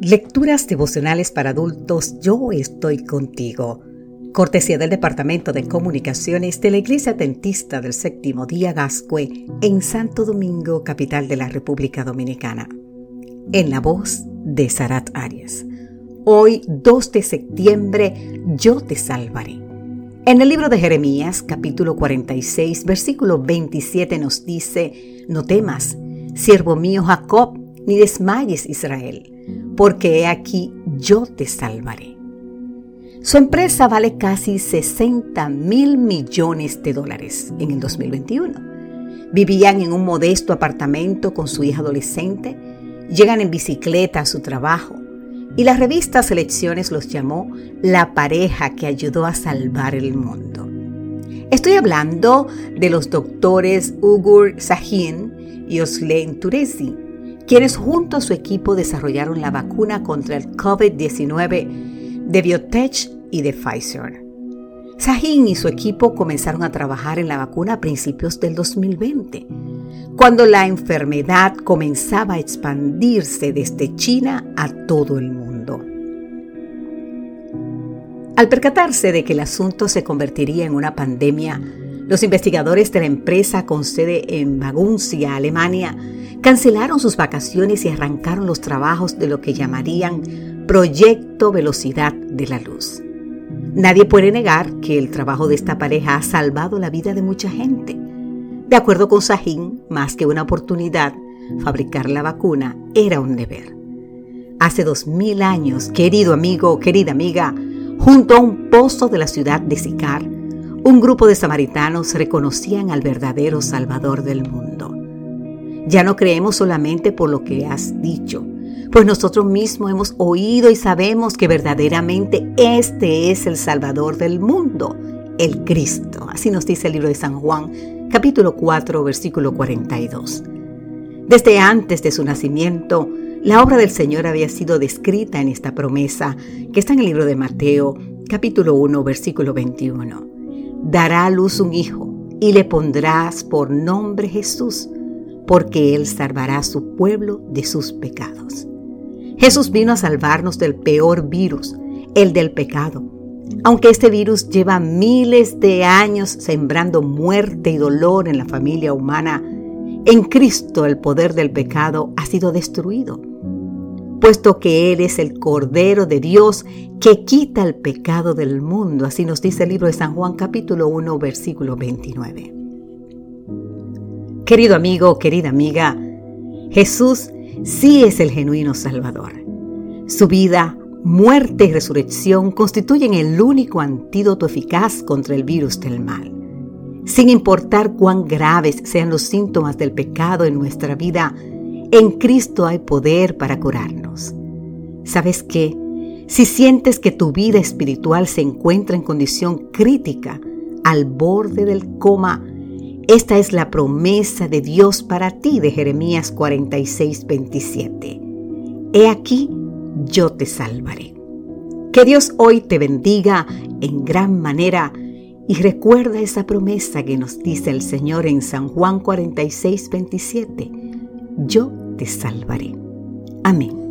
Lecturas devocionales para adultos Yo estoy contigo. Cortesía del Departamento de Comunicaciones de la Iglesia Adventista del Séptimo Día Gascue en Santo Domingo, capital de la República Dominicana. En la voz de Sarat Arias. Hoy, 2 de septiembre, yo te salvaré. En el libro de Jeremías, capítulo 46, versículo 27 nos dice, no temas, siervo mío Jacob, ni desmayes Israel porque he aquí yo te salvaré. Su empresa vale casi 60 mil millones de dólares en el 2021. Vivían en un modesto apartamento con su hija adolescente, llegan en bicicleta a su trabajo y la revista Selecciones los llamó la pareja que ayudó a salvar el mundo. Estoy hablando de los doctores Ugur Sahin y Oslen Turesi, quienes junto a su equipo desarrollaron la vacuna contra el COVID-19 de Biotech y de Pfizer. Sahin y su equipo comenzaron a trabajar en la vacuna a principios del 2020, cuando la enfermedad comenzaba a expandirse desde China a todo el mundo. Al percatarse de que el asunto se convertiría en una pandemia, los investigadores de la empresa con sede en Maguncia, Alemania, cancelaron sus vacaciones y arrancaron los trabajos de lo que llamarían Proyecto Velocidad de la Luz. Nadie puede negar que el trabajo de esta pareja ha salvado la vida de mucha gente. De acuerdo con Sahin, más que una oportunidad, fabricar la vacuna era un deber. Hace dos mil años, querido amigo, querida amiga, junto a un pozo de la ciudad de Sicar, un grupo de samaritanos reconocían al verdadero Salvador del mundo. Ya no creemos solamente por lo que has dicho, pues nosotros mismos hemos oído y sabemos que verdaderamente este es el Salvador del mundo, el Cristo. Así nos dice el libro de San Juan, capítulo 4, versículo 42. Desde antes de su nacimiento, la obra del Señor había sido descrita en esta promesa que está en el libro de Mateo, capítulo 1, versículo 21. Dará a luz un hijo y le pondrás por nombre Jesús porque Él salvará a su pueblo de sus pecados. Jesús vino a salvarnos del peor virus, el del pecado. Aunque este virus lleva miles de años sembrando muerte y dolor en la familia humana, en Cristo el poder del pecado ha sido destruido, puesto que Él es el Cordero de Dios que quita el pecado del mundo. Así nos dice el libro de San Juan capítulo 1 versículo 29. Querido amigo, querida amiga, Jesús sí es el genuino Salvador. Su vida, muerte y resurrección constituyen el único antídoto eficaz contra el virus del mal. Sin importar cuán graves sean los síntomas del pecado en nuestra vida, en Cristo hay poder para curarnos. ¿Sabes qué? Si sientes que tu vida espiritual se encuentra en condición crítica, al borde del coma, esta es la promesa de Dios para ti de Jeremías 46, 27. He aquí, yo te salvaré. Que Dios hoy te bendiga en gran manera y recuerda esa promesa que nos dice el Señor en San Juan 46, 27. Yo te salvaré. Amén.